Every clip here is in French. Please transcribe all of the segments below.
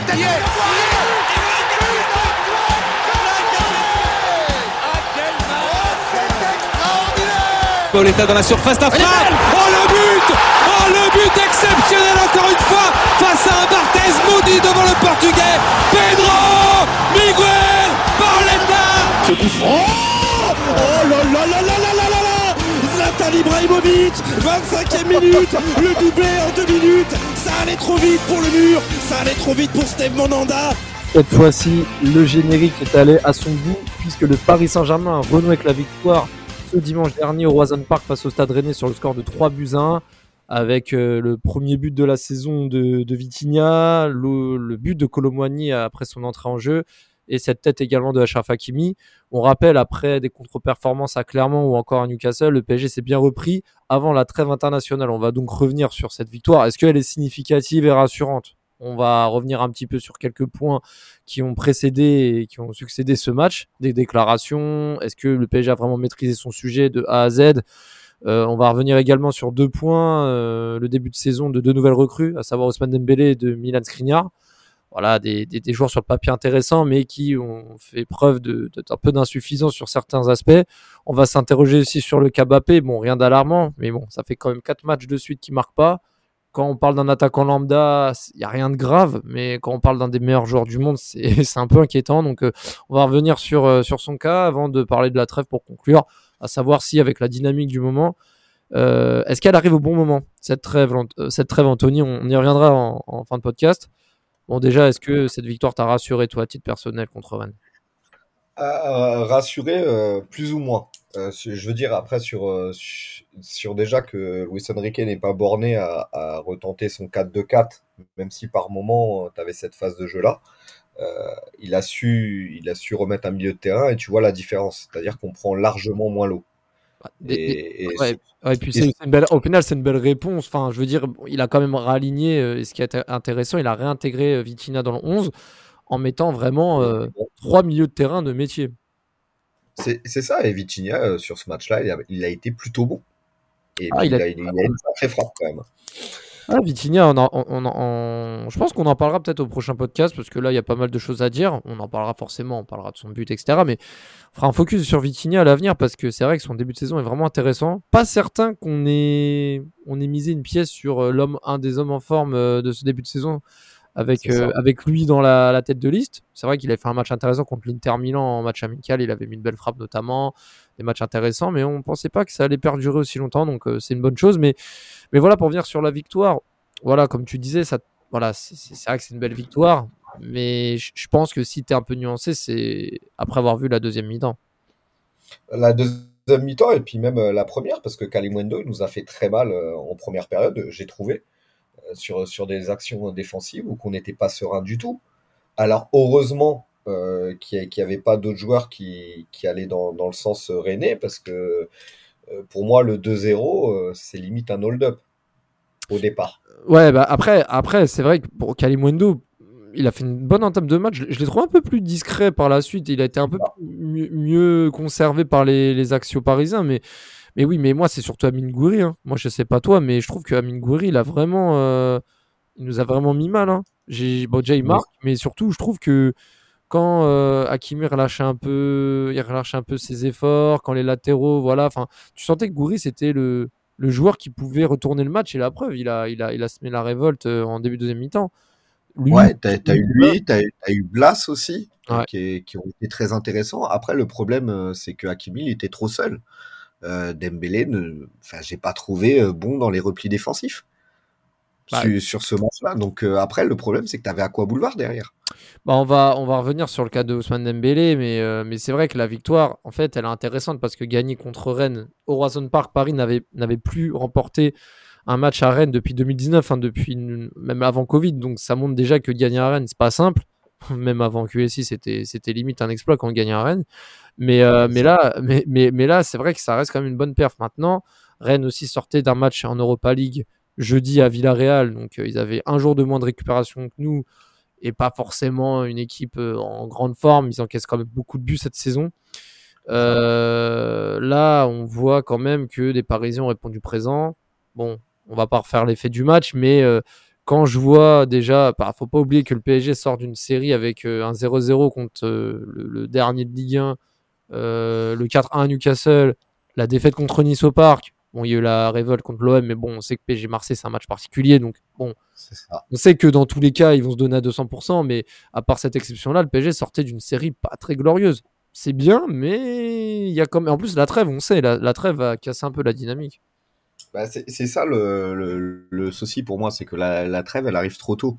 tête Pauletta dans la surface d'affaire. Oh le but. Oh le but exceptionnel encore une fois face à un Barthez maudit devant le portugais. Pedro Miguel Pauletta franc. Oh là là là Zlatan Ibrahimovic 25e minute Le doublé en deux minutes Ça allait trop vite pour le mur Ça allait trop vite pour Steve Monanda Cette fois-ci, le générique est allé à son bout puisque le Paris Saint-Germain a renoué avec la victoire ce dimanche dernier au Roison Park face au Stade Rennais sur le score de 3 buts à 1 avec euh, le premier but de la saison de, de Vitinha, le, le but de Colomboigny après son entrée en jeu et cette tête également de Achraf Hakimi. On rappelle après des contre-performances à Clermont ou encore à Newcastle, le PSG s'est bien repris avant la trêve internationale. On va donc revenir sur cette victoire. Est-ce qu'elle est significative et rassurante? On va revenir un petit peu sur quelques points qui ont précédé et qui ont succédé ce match, des déclarations. Est-ce que le PSG a vraiment maîtrisé son sujet de A à Z? Euh, On va revenir également sur deux points euh, le début de saison de deux nouvelles recrues, à savoir Ousmane Dembélé et de Milan Skriniar. Voilà, des, des, joueurs sur le papier intéressants, mais qui ont fait preuve de un peu d'insuffisance sur certains aspects. On va s'interroger aussi sur le Kabapé. Bon, rien d'alarmant, mais bon, ça fait quand même quatre matchs de suite qui marquent pas quand on parle d'un attaquant lambda, il n'y a rien de grave, mais quand on parle d'un des meilleurs joueurs du monde, c'est un peu inquiétant. Donc, euh, on va revenir sur, euh, sur son cas avant de parler de la trêve pour conclure, à savoir si, avec la dynamique du moment, euh, est-ce qu'elle arrive au bon moment, cette trêve, cette trêve Anthony? On, y reviendra en, en, fin de podcast. Bon, déjà, est-ce que cette victoire t'a rassuré, toi, à titre personnel, contre Rennes Rassuré, plus ou moins. Euh, je veux dire, après, sur, euh, sur déjà que Luis Enrique n'est pas borné à, retenter son 4-2-4, même si par moment, tu avais cette phase de jeu-là, euh, il, a su, il a su remettre un milieu de terrain et tu vois la différence. C'est-à-dire qu'on prend largement moins l'eau. Et, et, ouais, ouais, puis c'est une belle, au final, c'est une belle réponse. Enfin, je veux dire, il a quand même réaligné, et ce qui est intéressant, il a réintégré Vitina dans le 11 en mettant vraiment euh, trois milieux de terrain de métier. C'est ça, et Vitinha, euh, sur ce match-là, il, il, a été plutôt bon. Et ah, il, a, a, il, a, une sacrée frappe quand même. Ah, on, je pense qu'on en parlera peut-être au prochain podcast parce que là, il y a pas mal de choses à dire. On en parlera forcément, on parlera de son but, etc. Mais on fera un focus sur Vitinha à l'avenir parce que c'est vrai que son début de saison est vraiment intéressant. Pas certain qu'on ait, on ait misé une pièce sur euh, l'homme, un des hommes en forme euh, de ce début de saison avec, euh, avec lui dans la, la, tête de liste. C'est vrai qu'il a fait un match intéressant contre l'Inter Milan en match amical. Il avait mis une belle frappe notamment, des matchs intéressants, mais on pensait pas que ça allait perdurer aussi longtemps, donc euh, c'est une bonne chose. Mais, mais voilà, pour venir sur la victoire, voilà, comme tu disais, ça, voilà, c'est vrai que c'est une belle victoire, mais je pense que si tu es un peu nuancé, c'est après avoir vu la deuxième mi-temps. La deuxième mi-temps et puis même euh, la première, parce que Kalimundo il nous a fait très mal en première période, j'ai trouvé sur, sur des actions défensives ou qu'on n'était pas serein du tout. Alors heureusement euh, qu'il n'y avait pas d'autres joueurs qui, qui allaient dans, dans, le sens René parce que euh, pour moi le 2-0 euh, c'est limite un hold-up au départ. Ouais bah après, après c'est vrai que pour Kalimundo il a fait une bonne entame de match. Je l'ai trouvé un peu plus discret par la suite. Il a été un peu mieux, mieux conservé par les, les axios parisiens, mais mais oui, mais moi, c'est surtout Amin Gouiri. Hein. Moi, je sais pas toi, mais je trouve que Amin Gouiri, il a vraiment. Euh, il nous a vraiment mis mal. Hein. Bon, déjà, il marque, mais surtout, je trouve que quand euh, Hakimi relâchait un peu, il relâchait un peu ses efforts, quand les latéraux, voilà, enfin, tu sentais que Gouiri, c'était le, le joueur qui pouvait retourner le match, et la preuve, il a, il a, il a semé la révolte euh, en début de deuxième mi-temps. Lui, ouais, t'as as eu lui, t'as as eu Blas aussi, ouais. qui, qui, ont été très intéressants. Après, le problème, euh, c'est que Hakimi, il était trop seul euh, Dembélé, ne, enfin, j'ai pas trouvé euh, bon dans les replis défensifs bah, sur, sur, ce match-là. Donc euh, après, le problème, c'est que tu avais Aqua Boulevard derrière. Bah, on va on va revenir sur le cas de Ousmane Dembélé, mais euh, mais c'est vrai que la victoire, en fait, elle est intéressante parce que gagner contre Rennes au Roison Park, Paris n'avait n'avait plus remporté un match à Rennes depuis 2019, hein, depuis même avant Covid. Donc ça montre déjà que gagner à Rennes, c'est pas simple. Même avant QSI, c'était c'était limite un exploit quand on gagnait à Rennes. Mais, euh, mais là, mais, mais, mais là c'est vrai que ça reste quand même une bonne perf. Maintenant, Rennes aussi sortait d'un match en Europa League jeudi à Villarreal. Donc, euh, ils avaient un jour de moins de récupération que nous et pas forcément une équipe euh, en grande forme. Ils encaissent quand même beaucoup de buts cette saison. Euh, là, on voit quand même que des Parisiens ont répondu présent. Bon, on va pas refaire l'effet du match, mais euh, quand je vois déjà, bah, faut pas oublier que le PSG sort d'une série avec euh, un 0-0 contre euh, le, le dernier de Ligue 1, euh, le 4-1 à Newcastle, la défaite contre Nice au Parc. Bon, il y a eu la révolte contre l'OM, mais bon, on sait que PSG Marseille, c'est un match particulier. Donc, bon, ça. on sait que dans tous les cas, ils vont se donner à 200%, mais à part cette exception-là, le PSG sortait d'une série pas très glorieuse. C'est bien, mais il y a comme en plus la trêve, on sait, la, la trêve a cassé un peu la dynamique. Bah, c'est ça le, le, le souci pour moi, c'est que la, la trêve, elle arrive trop tôt.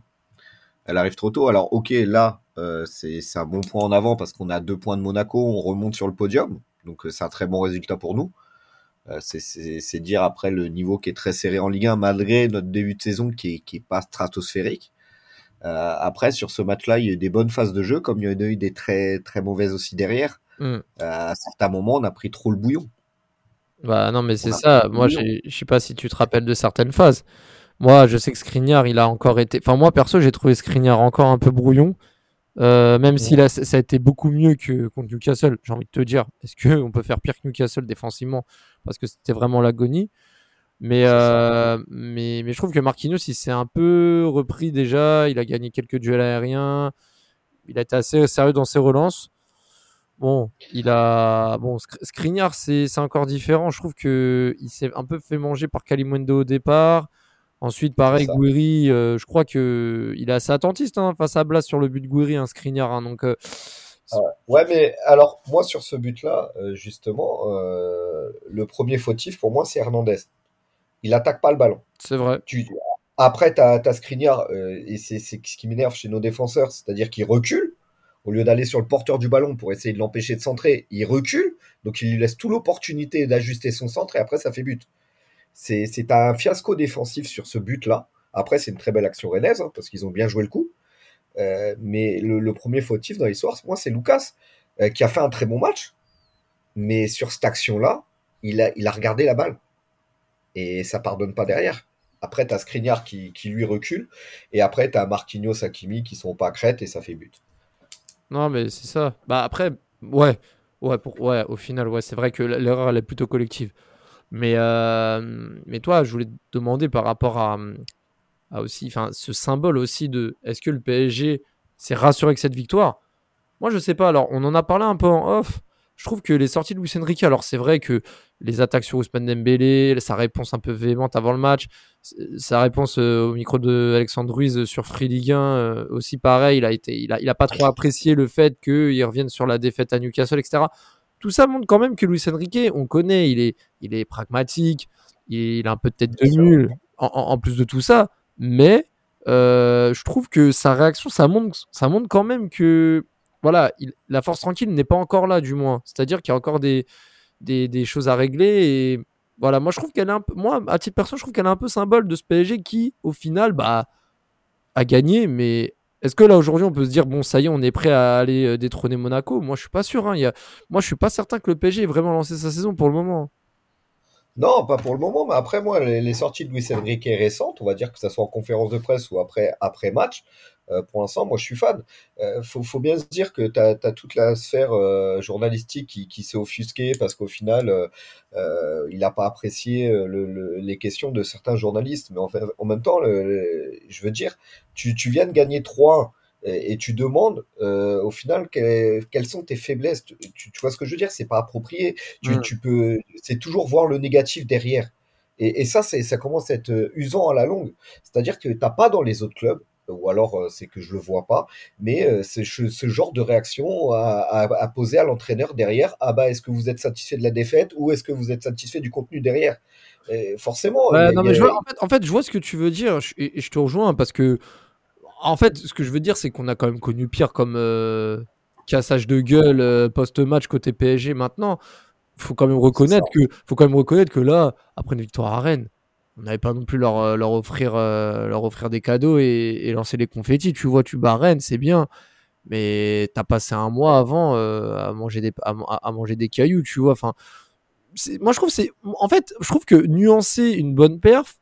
Elle arrive trop tôt. Alors, ok, là, euh, c'est un bon point en avant parce qu'on a deux points de Monaco, on remonte sur le podium. Donc, euh, c'est un très bon résultat pour nous. Euh, c'est- dire après le niveau qui est très serré en Ligue 1, malgré notre début de saison qui est, qui est pas stratosphérique. Euh, après, sur ce match-là, il y a eu des bonnes phases de jeu, comme il y en a eu des très, très mauvaises aussi derrière. Euh, à certains moments, on a pris trop le bouillon. Bah non, mais c'est ça. Moi, je sais pas si tu te rappelles de certaines phases. Moi, je sais que Skriniar, il a encore été. Enfin, moi, perso, j'ai trouvé Skriniar encore un peu brouillon. Euh, même si là, ça a été beaucoup mieux que contre Newcastle, j'ai envie de te dire. Est-ce qu'on peut faire pire que Newcastle défensivement Parce que c'était vraiment l'agonie? Mais, euh, mais, mais je trouve que Marquinhos, il s'est un peu repris déjà. Il a gagné quelques duels aériens. Il a été assez sérieux dans ses relances. Bon, il a. Bon, Skr- Skriniar, c'est encore différent. Je trouve que il s'est un peu fait manger par Kalimundo au départ. Ensuite, pareil. Gouiri, euh, je crois que il est assez attentiste hein, face à Blas sur le but de Gouiri, un Skriniar. hein, donc, euh, Ouais, mais alors, moi, sur ce but-là, euh, justement, le premier fautif, pour moi, c'est Hernandez. Il attaque pas le ballon. c'est vrai. Tu... Après, tu as, Skriniar, et c'est c'est ce qui m'énerve chez nos défenseurs, c'est-à-dire qu'il recule, au lieu d'aller sur le porteur du ballon pour essayer de l'empêcher de centrer, il recule, donc il lui laisse toute l'opportunité d'ajuster son centre, et après, ça fait but. C'est un fiasco défensif sur ce but-là. Après, c'est une très belle action rennaise, hein, parce qu'ils ont bien joué le coup. Euh, mais le, le premier fautif dans l'histoire, moi, c'est Lucas, euh, qui a fait un très bon match. Mais sur cette action-là, il a, il a regardé la balle. Et ça pardonne pas derrière. Après, tu as qui lui recule. Et après, tu as Marquinhos, Hakimi qui sont pas à crête et ça fait but. Non, mais c'est ça. Bah après, ouais, ouais, pour, ouais, au final, ouais, c'est vrai que l'erreur elle est plutôt collective. Mais, euh, mais toi, je voulais te demander par rapport à, à aussi, enfin, ce symbole aussi de, est-ce que le PSG s'est rassuré avec cette victoire? Moi, je sais pas. Alors, on en a parlé un peu en off. Je trouve que les sorties de Luis Enrique, alors c'est vrai que les attaques sur Ousmane Dembélé, sa réponse un peu véhémente avant le match, sa réponse euh, au micro de Alexandre Ruiz sur Free Ligue 1 euh, aussi pareil, il a été, il a, il a pas trop apprécié le fait qu'il revienne sur la défaite à Newcastle, etc. Tout ça montre quand même que Luis Enrique, on connaît, il est, il est pragmatique, il a un peu de tête de mule en, en- en plus de tout ça, mais euh, je trouve que sa réaction, ça montre, ça montre quand même que voilà, il- la force tranquille n'est pas encore là, du moins. C'est-à-dire qu'il y a encore des, choses à régler et voilà, moi je trouve qu'elle est un peu, moi à titre perso, je trouve qu'elle est un peu symbole de ce PSG qui, au final, bah, a gagné. Mais est-ce que là aujourd'hui on peut se dire bon, ça y est, on est prêt à aller euh, détrôner Monaco? Moi je suis pas sûr. hein. Moi je suis pas certain que le PSG ait vraiment lancé sa saison pour le moment. Non, pas pour le moment, mais après, moi, les, sorties de Luis Enrique récentes, on va dire que ça soit en conférence de presse ou après, match, pour l'instant, moi, je suis fan. Euh, faut, faut bien se dire que tu as, toute la sphère euh, journalistique qui, qui s'est offusquée parce qu'au final, euh, euh, il n'a pas apprécié euh, le, le- les questions de certains journalistes. Mais en, fait, en même temps, le- je veux dire, tu, tu viens de gagner 3 et, tu demandes euh, au final que- quelles sont tes faiblesses. Tu, vois ce que je veux dire? C'est pas approprié. Tu, Mm. tu peux, c'est toujours voir le négatif derrière. Et, et ça, ça commence à être euh, usant à la longue. C'est-à-dire que t'as pas dans les autres clubs, ou alors euh, c'est que je le vois pas, mais euh, c'est ce, genre de réaction à, à- à poser à l'entraîneur derrière. Ah bah, est-ce que vous êtes satisfait de la défaite ou est-ce que vous êtes satisfait du contenu derrière? Et forcément, il y Ouais, a- non, il y mais a- je vois, en, fait, en fait, je vois ce que tu veux dire et, et je te rejoins parce que, en fait, ce que je veux dire, c'est qu'on a quand même connu pire comme euh, cassage de gueule euh, post-match côté PSG. Maintenant, faut quand même reconnaître que, faut quand même reconnaître que là, après une victoire à Rennes, on n'avait pas non plus leur, euh, leur offrir, euh, leur offrir des cadeaux et, lancer les confettis. Tu vois, tu bats c'est bien. Mais t'as passé un mois avant euh, à manger des à, manger des cailloux, tu vois. Enfin, moi je trouve en fait je trouve que nuancer une bonne perf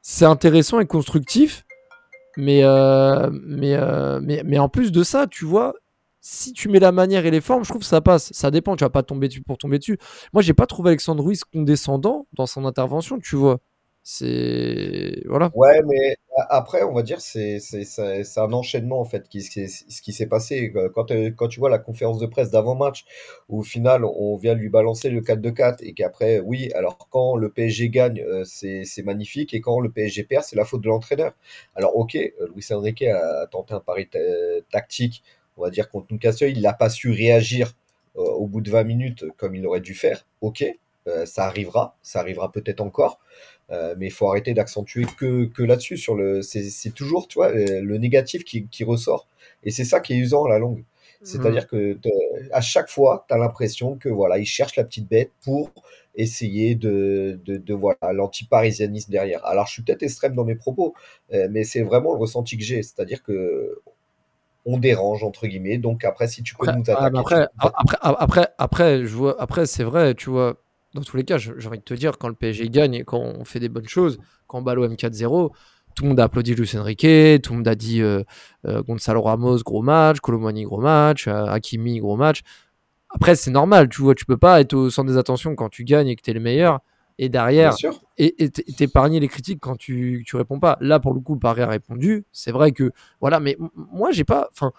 c'est intéressant et constructif mais mais, mais mais en plus de ça tu vois si tu mets la manière et les formes je trouve que ça passe ça dépend tu vas pas tomber dessus pour tomber dessus moi j'ai pas trouvé Alexandre Ruiz condescendant dans son intervention tu vois C'est voilà. Ouais, mais après, on va dire, c'est c'est un enchaînement en fait qui ce qui s'est passé quand euh, quand tu vois la conférence de presse d'avant-match où au final on vient lui balancer le 4-2-4 et qu'après oui, alors quand le PSG gagne, euh, c'est c'est magnifique et quand le PSG perd, c'est la faute de l'entraîneur. Alors OK, euh, Luis Enrique a tenté un pari tactique, on va dire contre Newcastle, il n'a pas su réagir au bout de 20 minutes comme il aurait dû faire. OK, ça arrivera, ça arrivera peut-être encore. Euh, mais il faut arrêter d'accentuer que, que là-dessus. Sur le, c'est toujours, tu vois, euh, le négatif qui, qui ressort. Et c'est ça qui est usant à la longue. C'est-à-dire que à chaque fois, tu as l'impression que voilà, il cherche la petite bête pour essayer de, de, de voilà l'anti-parisianisme derrière. Alors je suis peut-être extrême dans mes propos, euh, mais c'est vraiment le ressenti que j'ai. C'est-à-dire que on dérange entre guillemets. Donc après, si tu peux après, nous attaquer, après, après, après, après, je vois, après, c'est vrai, tu vois dans tous les cas, j'ai envie de te dire, quand le PSG gagne et quand on fait des bonnes choses, quand on bat l'OM 4-0, tout le monde a applaudi Luis Enrique, tout le monde a dit euh, euh, Gonzalo Ramos, gros match, Colomani, gros match, euh, Hakimi, gros match. Après, c'est normal, tu vois, tu peux pas être au centre des attentions quand tu gagnes et que tu es le meilleur. Et derrière, et t'épargner les critiques quand tu, tu réponds pas. Là, pour le coup, Paris a répondu. C'est vrai que, voilà, mais moi, j'ai pas. Enfin,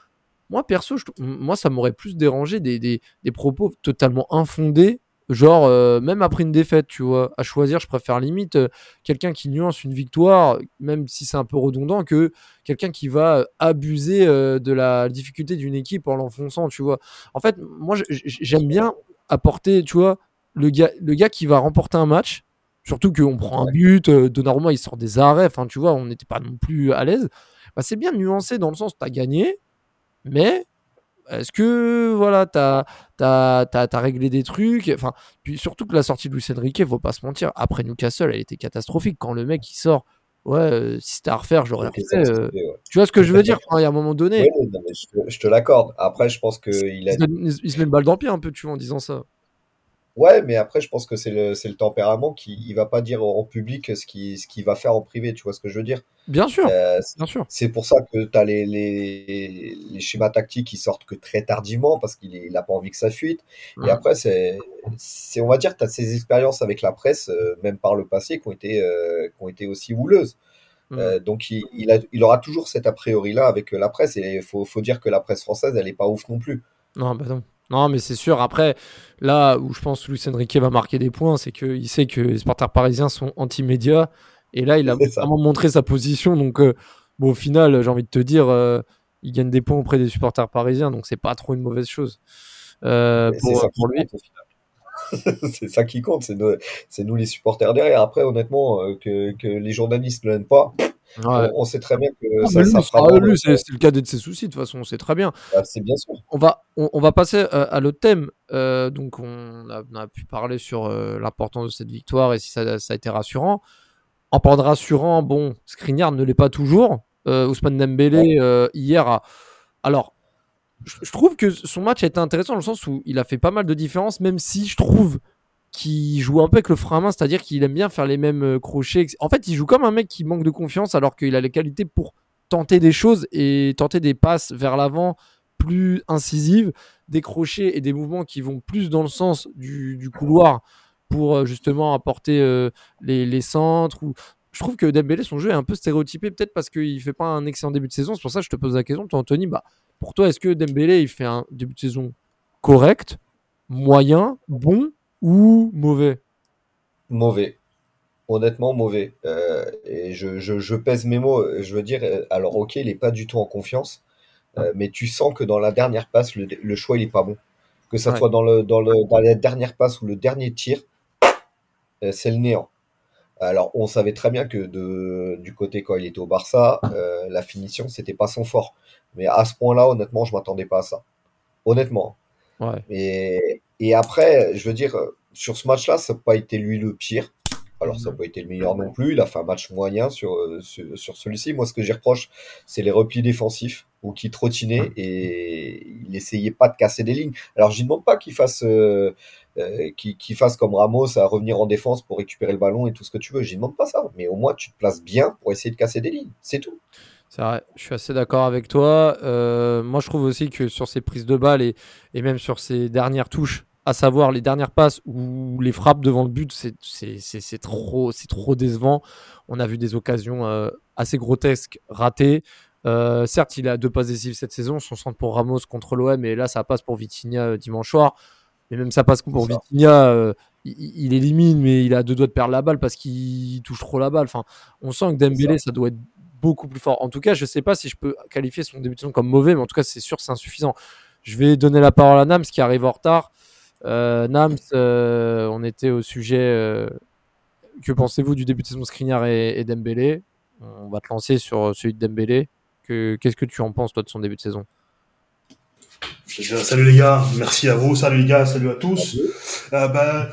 moi, perso, moi, ça m'aurait plus dérangé des, des, des propos totalement infondés Genre, euh, même après une défaite, tu vois, à choisir, je préfère limite euh, quelqu'un qui nuance une victoire, même si c'est un peu redondant, que quelqu'un qui va euh, abuser de la difficulté d'une équipe en l'enfonçant, tu vois. En fait, moi, j'aime bien apporter, tu vois, le gars, le gars qui va remporter un match, surtout qu'on prend un but, Donnarumma, il sort des arrêts, enfin, tu vois, on n'était pas non plus à l'aise. Bah, c'est bien nuancé dans le sens, tu as gagné, mais est-ce que voilà, tu as, as, réglé des trucs? Enfin, puis surtout que la sortie de Luis Enrique, faut pas se mentir, après Newcastle, elle était catastrophique. Quand le mec il sort, ouais, euh, si c'était à refaire, j'aurais refait. Euh, tu vois ce que je veux dire? Il y a un moment donné. je te, l'accorde. Après, je pense qu'il a. Il, il, se met une balle dans le pied un peu, tu vois, en disant ça. Ouais, mais après, je pense que c'est le, c'est le tempérament qui il va pas dire en public ce qu'il ce qu'il va faire en privé, tu vois ce que je veux dire? Bien sûr, euh, bien sûr. C'est pour ça que tu as les, les, les, schémas tactiques qui sortent que très tardivement parce qu'il il a pas envie que ça fuite. Et après, c'est, c'est, on va dire, tu as ces expériences avec la presse, euh, même par le passé, qui ont été, euh, qui ont été aussi houleuses. donc il, il, a, il aura toujours cet a priori-là avec la presse. Et il faut, faut dire que la presse française, elle est pas ouf non plus. Non, bah non. Non, mais c'est sûr. Après, là où je pense que Luis Enrique va marquer des points, c'est qu'il sait que les supporters parisiens sont anti-médias. Et là, il a vraiment montré sa position. Donc, euh, bon, au final, j'ai envie de te dire, euh, il gagne des points auprès des supporters parisiens. Donc, c'est pas trop une mauvaise chose euh, pour, lui. c'est ça qui compte. C'est nous, les supporters derrière. Après, honnêtement, que, que les journalistes ne l'aiment pas, on, sait très bien que ça, ça fera. c'est le cadet de ses soucis, de toute façon, on sait très bien. Bah, c'est bien sûr. On va, on, va passer euh, à l'autre thème. Euh, donc, on a, pu parler sur euh, l'importance de cette victoire et si ça, a été rassurant. En parlant de rassurant, bon, Skriniar ne l'est pas toujours. Ousmane Dembélé, hier, a... alors, je, trouve que son match a été intéressant dans le sens où il a fait pas mal de différences, même si je trouve qui joue un peu avec le frein à main, c'est-à-dire qu'il aime bien faire les mêmes euh, crochets. En fait, il joue comme un mec qui manque de confiance alors qu'il a les qualités pour tenter des choses et tenter des passes vers l'avant plus incisives, des crochets et des mouvements qui vont plus dans le sens du, couloir pour euh, justement apporter euh, les, centres. Je trouve que Dembélé, son jeu est un peu stéréotypé, peut-être parce qu'il fait pas un excellent début de saison. C'est pour ça que je te pose la question, toi Anthony, bah, pour toi, est-ce que Dembélé, il fait un début de saison correct, moyen, bon ou mauvais? Mauvais. Honnêtement, mauvais. Euh, et je, je, pèse mes mots. Je veux dire, euh, alors ok, il n'est pas du tout en confiance, euh, mais tu sens que dans la dernière passe, le, choix, il n'est pas bon. Que ça soit dans, le, dans, le, dans la dernière passe ou le dernier tir, c'est le néant. Alors, on savait très bien que de, du côté quand il était au Barça, la finition, c'était pas son fort. Mais à ce point-là, honnêtement, je m'attendais pas à ça. Honnêtement. Ouais. Et, et après, je veux dire, sur ce match-là, ça n'a pas été lui le pire. Alors, ça n'a pas été le meilleur non plus. Il a fait un match moyen sur, euh, sur, celui-ci. Moi, ce que j'y reproche, c'est les replis défensifs où qui trottinait et il essayait pas de casser des lignes. Alors, je ne demande pas qu'il fasse, euh, euh, fasse comme Ramos à revenir en défense pour récupérer le ballon et tout ce que tu veux. Je ne demande pas ça. Mais au moins, tu te places bien pour essayer de casser des lignes. C'est tout. C'est vrai, je suis assez d'accord avec toi. moi, je trouve aussi que sur ces prises de balles et, et même sur ces dernières touches, à savoir les dernières passes ou les frappes devant le but, c'est trop, trop décevant. On a vu des occasions euh, assez grotesques ratées. Euh, certes, il a deux passes décisives cette saison, son centre pour Ramos contre l'OM, et là, ça passe pour Vitinha euh, dimanche soir. Mais même ça passe pour Vitinha, il, élimine, mais il a deux doigts de perdre la balle parce qu'il touche trop la balle. Enfin, on sent que Dembélé, ça. doit être beaucoup plus fort. En tout cas, je ne sais pas si je peux qualifier son début de saison comme mauvais, mais en tout cas, c'est sûr, c'est insuffisant. Je vais donner la parole à Nams qui arrive en retard. Euh, Nams, euh, on était au sujet. Euh, que pensez-vous du début de saison Skriniar et, Dembélé? On va te lancer sur celui de Dembélé. Qu'est-ce que tu en penses, toi, de son début de saison? Salut les gars, merci à vous, salut les gars, salut à tous. bah,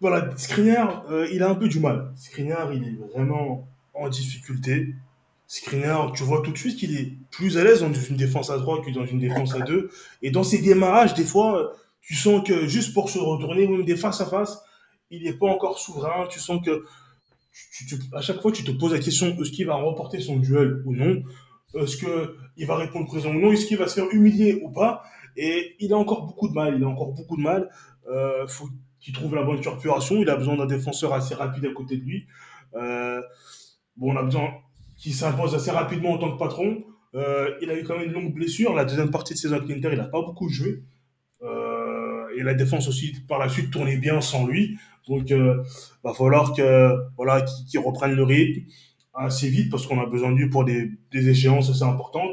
voilà, Skriniar, il a un peu du mal. Skriniar, il est vraiment en difficulté. Skriniar, tu vois tout de suite qu'il est plus à l'aise dans une défense à droite que dans une défense à deux. Et dans ses démarrages, des fois, tu sens que juste pour se retourner, même des face à face, il n'est pas encore souverain. Tu sens que à chaque fois, tu te poses la question est-ce qu'il va remporter son duel ou non? Est-ce qu'il va répondre présent ou non? Est-ce qu'il va se faire humilier ou pas? Et il a encore beaucoup de mal. Il a encore beaucoup de mal. Euh, faut qu'il trouve la bonne corporation. Il a besoin d'un défenseur assez rapide à côté de lui. Euh, bon, on a besoin qu'il s'impose assez rapidement en tant que patron. Euh, il a eu quand même une longue blessure. La deuxième partie de saison avec il n'a pas beaucoup joué. Et la défense aussi par la suite tournait bien sans lui. Donc, euh, va falloir que voilà qu'il reprenne le rythme assez vite parce qu'on a besoin de lui pour des, échéances assez importantes.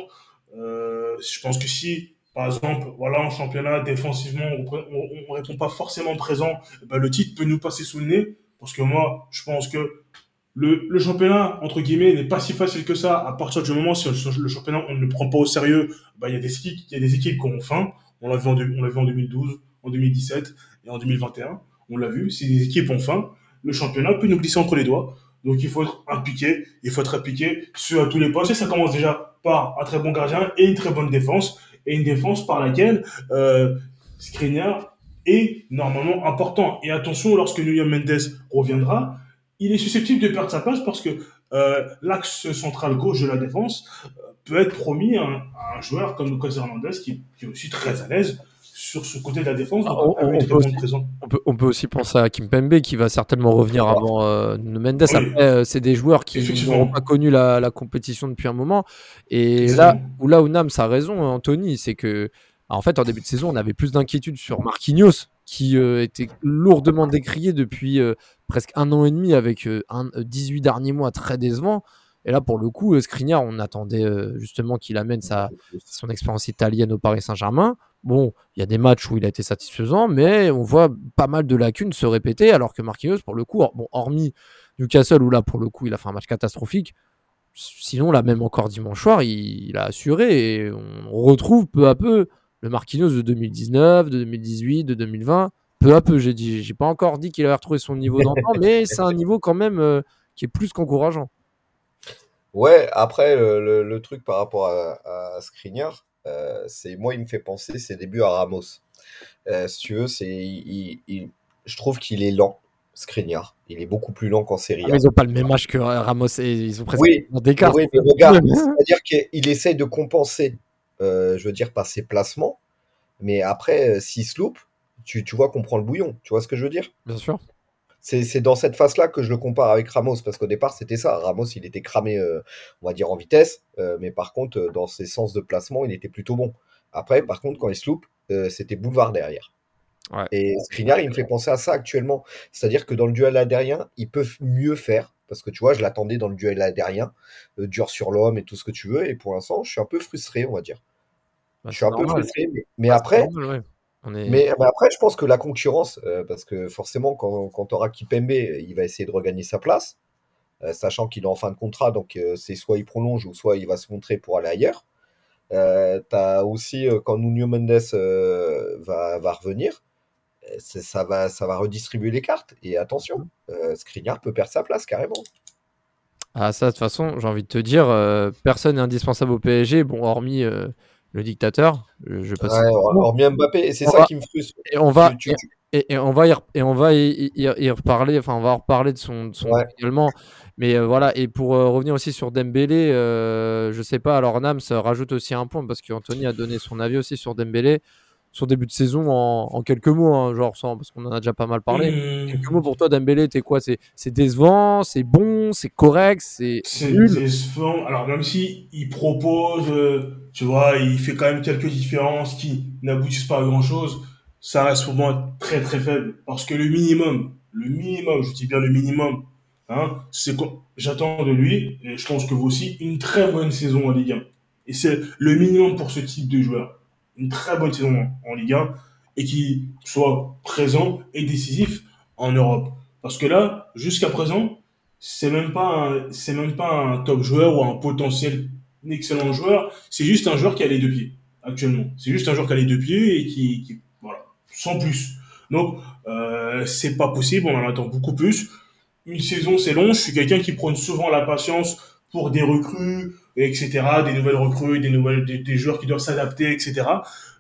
Euh, je pense que si, par exemple, voilà, en championnat, défensivement, on, ne répond pas forcément présent, eh ben, le titre peut nous passer sous le nez. Parce que moi, je pense que le, championnat, entre guillemets, n'est pas si facile que ça. À partir du moment où le championnat, on ne le prend pas au sérieux, ben, il y a des équipes, il y a des équipes qui ont faim. On l'a vu en, on l'a vu en 2012, en 2017 et en 2021. On l'a vu, si les équipes ont faim, le championnat peut nous glisser entre les doigts. Donc il faut être impliqué, il faut être impliqué sur tous les postes. Et ça commence déjà par un très bon gardien et une très bonne défense. Et une défense par laquelle euh, est normalement important. Et attention, lorsque Nuno Mendes reviendra, il est susceptible de perdre sa place parce que euh, l'axe central gauche de la défense euh, peut être promis à un, joueur comme Lucas Hernandez qui, est aussi très à l'aise sur ce côté de la défense. Ah, on, peut aussi, penser à Kim Pembe qui va certainement revenir avant euh, Mendes. Euh, c'est des joueurs qui n'ont pas connu la, compétition depuis un moment. Et là où, là où Nams a raison, Anthony, c'est que en fait, en début de saison, on avait plus d'inquiétude sur Marquinhos, qui euh, était lourdement décrié depuis presque un an et demi, avec un, 18 derniers mois très décevants. Et là, pour le coup, Skriniar, on attendait justement qu'il amène sa, son expérience italienne au Paris Saint-Germain. Bon, il y a des matchs où il a été satisfaisant, mais on voit pas mal de lacunes se répéter, alors que Marquinhos, pour le coup, bon, hormis Newcastle, où là, pour le coup, il a fait un match catastrophique, sinon, là, même encore dimanche soir, il, a assuré, et on retrouve peu à peu le Marquinhos de 2019, de 2018, de 2020, peu à peu, j'ai dit, j'ai pas encore dit qu'il avait retrouvé son niveau d'antan, mais c'est un niveau quand même euh, qui est plus qu'encourageant. Ouais, après, le, truc par rapport à, à c'est moi, il me fait penser ses débuts à Ramos. Euh, si tu veux, c'est, je trouve qu'il est lent, Skriniar. Il est beaucoup plus lent qu'en série ah, ils n'ont pas le même âge que Ramos et ils ont presque oui, d'écart. Oui, mais regarde, c'est-à-dire qu'il essaye de compenser, euh, je veux dire, par ses placements. Mais après, s'il se loupe, tu, tu vois qu'on prend le bouillon. Tu vois ce que je veux dire? Bien sûr c'est dans cette phase-là que je le compare avec Ramos, parce qu'au départ, c'était ça. Ramos, il était cramé, euh, on va dire, en vitesse, euh, mais par contre, euh, dans ses sens de placement, il était plutôt bon. Après, par contre, quand il se loupe, c'était boulevard derrière. Et Skriniar, il me fait penser à ça actuellement. C'est-à-dire que dans le duel aérien, ils peuvent mieux faire, parce que tu vois, je l'attendais dans le duel aérien, dur sur l'homme et tout ce que tu veux, et pour l'instant, je suis un peu frustré, on va dire. Bah, je suis un peu frustré, mais, après, mais, après, je pense que la concurrence, euh, parce que forcément, quand, quand tu auras Kipembe, il va essayer de regagner sa place, euh, sachant qu'il est en fin de contrat, donc euh, c'est soit il prolonge ou soit il va se montrer pour aller ailleurs. tu as aussi, quand Nuno Mendes va, va, revenir, ça va, ça va redistribuer les cartes. Et attention, Skriniar peut perdre sa place carrément. Ah, ça, de toute façon, j'ai envie de te dire, personne n'est indispensable au PSG, bon, hormis le dictateur. Je passe. Ouais, Mbappé, et c'est ça qui me frustre. Et on va, Et, on va, y, et on va y, reparler, enfin, on va reparler de son, de son également. Mais euh, voilà, et pour euh, revenir aussi sur Dembélé, euh, je sais pas, alors Nams rajoute aussi un point parce qu'Anthony a donné son avis aussi sur Dembélé. Son début de saison en, quelques mots, hein, genre sans, parce qu'on en a déjà pas mal parlé. Mmh. Quelques mots pour toi, Dembélé, t'es quoi? C'est décevant, c'est bon, c'est correct, c'est décevant. Alors même si il propose, euh, tu vois, il fait quand même quelques différences qui n'aboutissent pas à grand chose, ça reste pour moi très très faible parce que le minimum, le minimum, je dis bien le minimum, hein, c'est j'attends de lui et je pense que vous aussi une très bonne saison en Ligue 1. Et c'est le minimum pour ce type de joueur une très bonne saison en Ligue 1 et qui soit présent et décisif en Europe. Parce que là, jusqu'à présent, c'est même pas c'est même pas un top joueur ou un potentiel excellent joueur. C'est juste un joueur qui a les deux pieds actuellement. C'est juste un joueur qui a les deux pieds et qui, qui voilà, sans plus. Donc euh, c'est pas possible. On en attend beaucoup plus. Une saison c'est long. Je suis quelqu'un qui prône souvent la patience pour des recrues, etc., des nouvelles recrues, des nouvelles, des, joueurs qui doivent s'adapter, etc.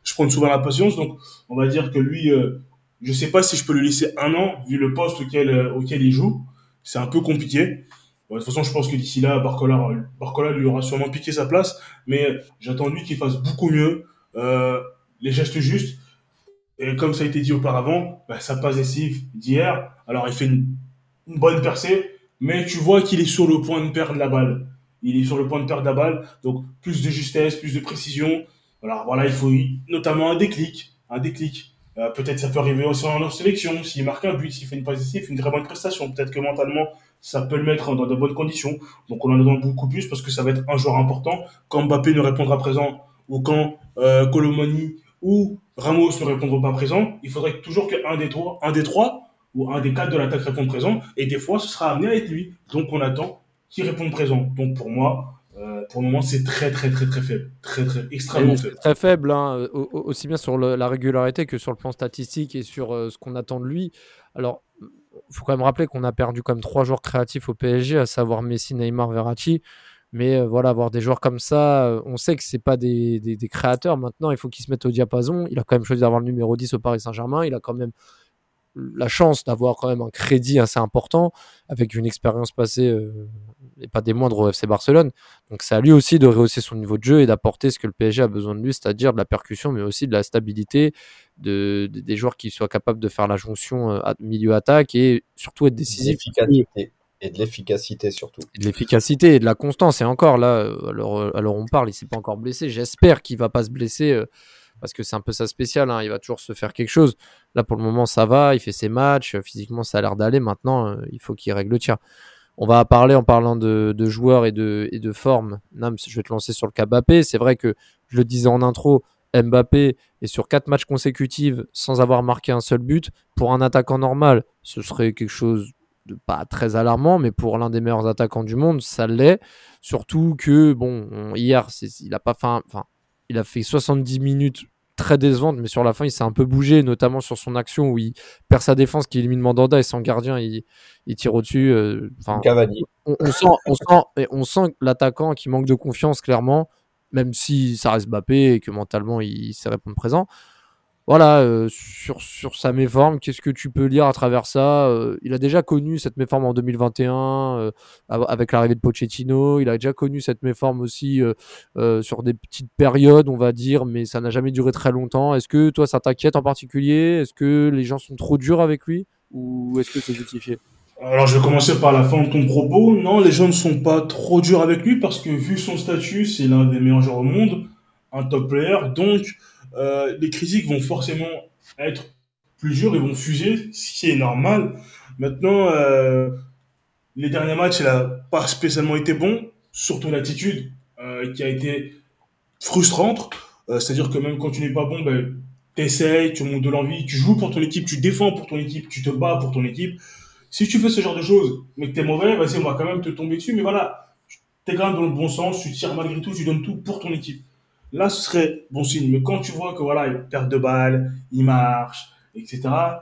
Je prends souvent la patience, donc on va dire que lui, euh, je sais pas si je peux le laisser un an vu le poste auquel euh, auquel il joue. C'est un peu compliqué. de toute façon, je pense que d'ici là, Barcola, Barcola lui aura sûrement piqué sa place, mais j'attends lui qu'il fasse beaucoup mieux, euh, les gestes justes. Et comme ça a été dit auparavant, bah, ça passe décisif d'hier. Alors il fait une, une bonne percée, mais tu vois qu'il est sur le point de perdre la balle. Il est sur le point de perdre la balle, donc plus de justesse, plus de précision. Alors voilà, il faut notamment un déclic, un déclic. Euh, peut-être ça peut arriver aussi en sélection, s'il marque un but, s'il fait une passe il fait une très bonne prestation. Peut-être que mentalement, ça peut le mettre dans de bonnes conditions. Donc on en demande beaucoup plus parce que ça va être un joueur important. Quand Mbappé ne répondra présent ou quand euh, Colomani ou Ramos ne répondront pas présent, il faudrait toujours qu'un des trois, un des trois ou un des quatre de l'attaque répondent présent, et des fois, ce sera amené à être lui. Donc, on attend qu'il réponde présent. Donc, pour moi, euh, pour le moment, c'est très, très, très, très faible. Très, très, extrêmement faible. Très faible, hein, aussi bien sur la régularité que sur le plan statistique et sur euh, ce qu'on attend de lui. Alors, il faut quand même rappeler qu'on a perdu comme trois joueurs créatifs au PSG, à savoir Messi, Neymar, Verratti. Mais euh, voilà, avoir des joueurs comme ça, on sait que c'est pas des, des, des, créateurs. Maintenant, il faut qu'ils se mettent au diapason. Il a quand même choisi d'avoir le numéro 10 au Paris Saint-Germain. Il a quand même la chance d'avoir quand même un crédit assez important avec une expérience passée euh, et pas des moindres au FC Barcelone. Donc c'est à lui aussi de rehausser son niveau de jeu et d'apporter ce que le PSG a besoin de lui, c'est-à-dire de la percussion, mais aussi de la stabilité, de, des joueurs qui soient capables de faire la jonction euh, milieu-attaque et surtout être décisifs. Et de l'efficacité surtout. Et de l'efficacité et de la constance. Et encore là, euh, alors, alors on parle, il s'est pas encore blessé. J'espère qu'il va pas se blesser parce que c'est un peu ça spécial. Hein. Il va toujours se faire quelque chose. Là, pour le moment, ça va. Il fait ses matchs. Physiquement, ça a l'air d'aller. Maintenant, euh, il faut qu'il règle le tir. On va parler en parlant de, joueurs et de, et de forme. Nams, je vais te lancer sur le cas Mbappé. C'est vrai que je le disais en intro, Mbappé est sur quatre matchs consécutifs sans avoir marqué un seul but. Pour un attaquant normal, ce serait quelque chose de pas très alarmant, mais pour l'un des meilleurs attaquants du monde, ça l'est. Surtout que, bon, hier, il a pas enfin, il a fait 70 minutes très décevante, mais sur la fin, il s'est un peu bougé, notamment sur son action où il perd sa défense, qui élimine Mandanda et son gardien, il, tire au-dessus. Euh, on, on, sent, on, sent, on sent l'attaquant qui manque de confiance, clairement, même si ça reste Bappé et que mentalement, il, il sait répondre présent voilà, euh, sur, sur sa méforme, qu'est-ce que tu peux lire à travers ça euh, Il a déjà connu cette méforme en 2021 euh, avec l'arrivée de Pochettino. Il a déjà connu cette méforme aussi sur des petites périodes, on va dire, mais ça n'a jamais duré très longtemps. Est-ce que toi, ça t'inquiète en particulier? Est-ce que les gens sont trop durs avec lui? Ou est-ce que c'est justifié? Alors je vais commencer par la fin de ton propos. Non, les gens ne sont pas trop durs avec lui parce que vu son statut, c'est l'un des meilleurs joueurs au monde, un top player. Donc euh, les critiques vont forcément être plus dures et vont fuser, ce qui est normal. Maintenant, euh, les derniers matchs, il n'a pas spécialement été bon, surtout l'attitude euh, qui a été frustrante. C'est-à-dire que même quand tu n'es pas bon, ben, essayes, tu montes de l'envie, tu joues pour ton équipe, tu défends pour ton équipe, tu te bats pour ton équipe. Si tu fais ce genre de choses, mais que tu es mauvais, vas-y, on va quand même te tomber dessus. Mais voilà, tu es quand même dans le bon sens, tu tires malgré tout, tu donnes tout pour ton équipe là, ce serait bon signe. Mais quand tu vois que voilà, il perd de balles, il marche, etc.,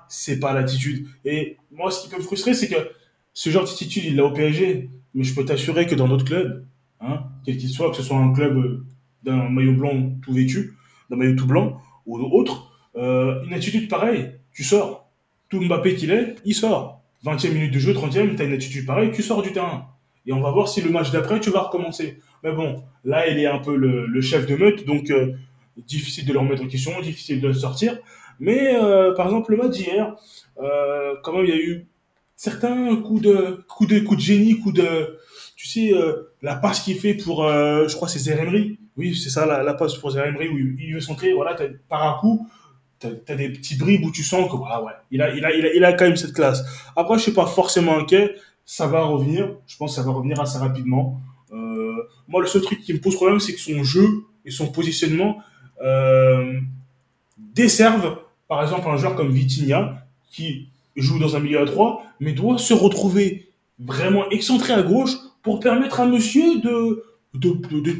c'est pas l'attitude. Et moi, ce qui peut me frustrer, c'est que ce genre d'attitude, il l'a au PSG. Mais je peux t'assurer que dans d'autres clubs, hein, quel qu'il soit, que ce soit un club d'un maillot blanc tout vêtu, d'un maillot tout blanc, ou autre, euh, une attitude pareille, tu sors. Tout Mbappé qu'il est, il sort. 20e minute de jeu, 30e, tu as une attitude pareille, tu sors du terrain. Et on va voir si le match d'après, tu vas recommencer. Mais bon, là, il est un peu le, chef de meute, donc euh, difficile de le remettre en question, difficile de le sortir. Mais euh, par exemple, le match d'hier, euh, quand même, il y a eu certains coups de, coups de, coups de génie, coups de, tu sais, euh, la passe qu'il fait pour, euh, je crois, c'est Zeremri. Oui, c'est ça, la, la passe pour Zeremri où il, veut centrer. Voilà, par un coup, t'as, as des petits bribes où tu sens que, voilà, ouais, il a, il a, il a, il a quand même cette classe. Après, je suis pas forcément inquiet. Ça va revenir. Je pense que ça va revenir assez rapidement. Euh, moi, le seul truc qui me pose problème, c'est que son jeu et son positionnement euh, desservent, par exemple, un joueur comme Vitinha qui joue dans un milieu à 3, mais doit se retrouver vraiment excentré à gauche pour permettre à monsieur de, de, de,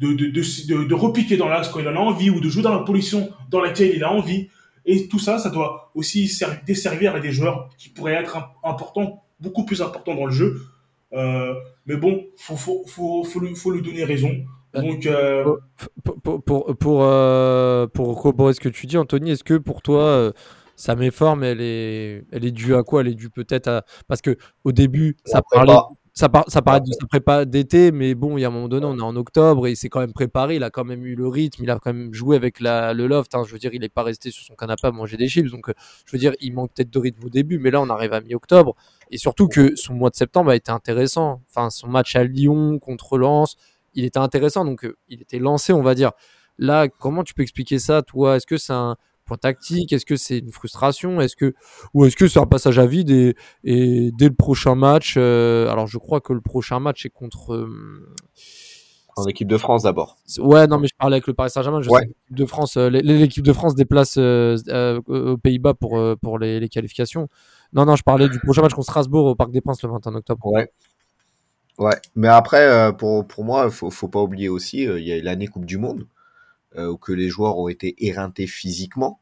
de, de, repiquer dans l'axe quand il en a envie ou de jouer dans la position dans laquelle il a envie. Et tout ça, ça doit aussi ser- desservir à des joueurs qui pourraient être im- importants, beaucoup plus importants dans le jeu. Euh, mais bon, faut, faut, faut, faut, lui, faut lui donner raison. Donc, euh, Pour, pour, pour, pour, euh, pour corroborer ce que tu dis, Anthony, est-ce que pour toi, euh, sa méforme, elle est, elle est due à quoi? Elle est due peut-être à. Parce que au début, ça La parlait. Ça, par- ça paraît de sa prépa d'été, mais bon, il y a un moment donné, on est en octobre et il s'est quand même préparé. Il a quand même eu le rythme, il a quand même joué avec la, le loft. hein. Je veux dire, il n'est pas resté sur son canapé à manger des chips. Donc, euh, je veux dire, il manque peut-être de rythme au début, mais là, on arrive à mi-octobre. Et surtout que son mois de septembre a été intéressant. Enfin, son match à Lyon contre Lens, il était intéressant. Donc, euh, il était lancé, on va dire. Là, comment tu peux expliquer ça, toi? Est-ce que c'est un tactique Est-ce que c'est une frustration Est-ce que ou est-ce que c'est un passage à vide et, et dès le prochain match euh, Alors, je crois que le prochain match est contre. euh, En équipe de France d'abord. Ouais, non, mais je parlais avec le Paris Saint-Germain. Je Ouais. sais que l'équipe de France, euh, l'é- l'équipe de France déplace euh, aux Pays-Bas pour pour les, les qualifications. Non, non, je parlais du prochain match contre Strasbourg au Parc des Princes le 21 octobre. Ouais. Ouais. Mais après, pour, pour moi, il faut, faut pas oublier aussi, il y a l'année Coupe du Monde, euh, où que les joueurs ont été éreintés physiquement.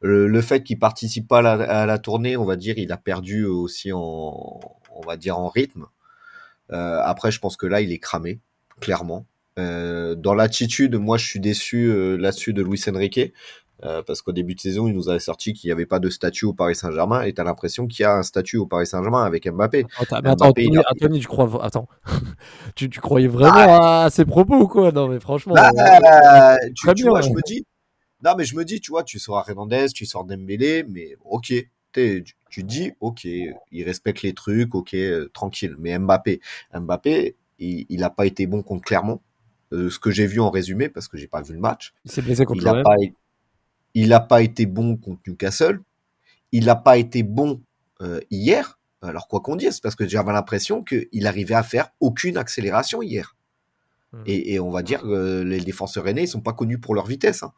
Le, fait qu'il participe pas à la, tournée, on va dire, il a perdu aussi en, on va dire, en rythme. Euh, après, je pense que là, il est cramé, clairement. Euh, dans l'attitude, moi, je suis déçu là-dessus de Luis Enrique. Euh, parce qu'au début de saison, il nous avait sorti qu'il n'y avait pas de statut au Paris Saint-Germain, et tu as l'impression qu'il y a un statut au Paris Saint-Germain avec Mbappé. Attends, mais attends, Anthony, a- Anthony, tu crois Attends, tu, tu croyais vraiment à ces propos ou quoi? Non, mais franchement. Bah, euh, tu, très tu bien, vois, ouais. je me dis, non, mais je me dis, tu vois, tu sors Hernandez, tu sors Dembélé, mais ok, tu, tu te dis, ok, il respecte les trucs, ok, euh, tranquille. Mais Mbappé, Mbappé, il, il a pas été bon contre Clermont. Ce que j'ai vu en résumé, parce que j'ai pas vu le match, Il s'est blessé contre il il a pas été bon contre Newcastle. Il n'a pas été bon euh, hier. Alors quoi qu'on dise, parce que j'avais l'impression qu'il arrivait à faire aucune accélération hier. Hmm. Et, et on va dire que les défenseurs rennais, ils sont pas connus pour leur vitesse. hein.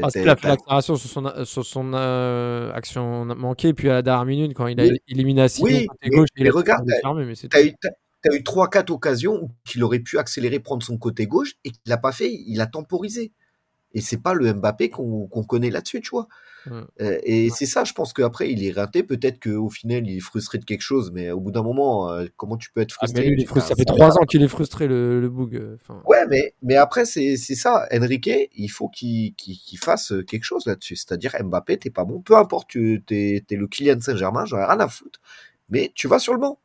Ah, l'accélération sur son, sur son euh, action manquée, puis à la dernière minute, quand il a Oui. éliminé Assis Oui, côté gauche, mais il a regarde, eu, eu 3-4 occasions où il aurait pu accélérer, prendre son côté gauche et qu'il l'a pas fait, il a temporisé. Et c'est pas le Mbappé qu'on connaît là-dessus, tu vois. Mm. Euh, et c'est ça, je pense qu'après, il est raté. Peut-être qu'au final, il est frustré de quelque chose, mais au bout d'un moment, euh, comment tu peux être Ah, frustré lui, frustré. Ça fait trois ans qu'il est frustré, le, le Boug. euh, enfin. Ouais, mais, mais après, c'est ça. Enrique, il faut qu'il fasse quelque chose là-dessus. C'est-à-dire, Mbappé, t'es pas bon. Peu importe, t'es es le Kylian Saint-Germain, j'en ai rien à foutre. Mais tu vas sur le banc.